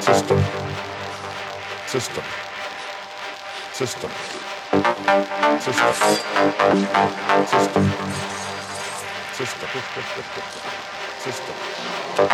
system, system, system, system, system, system, system, system. Why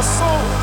my soul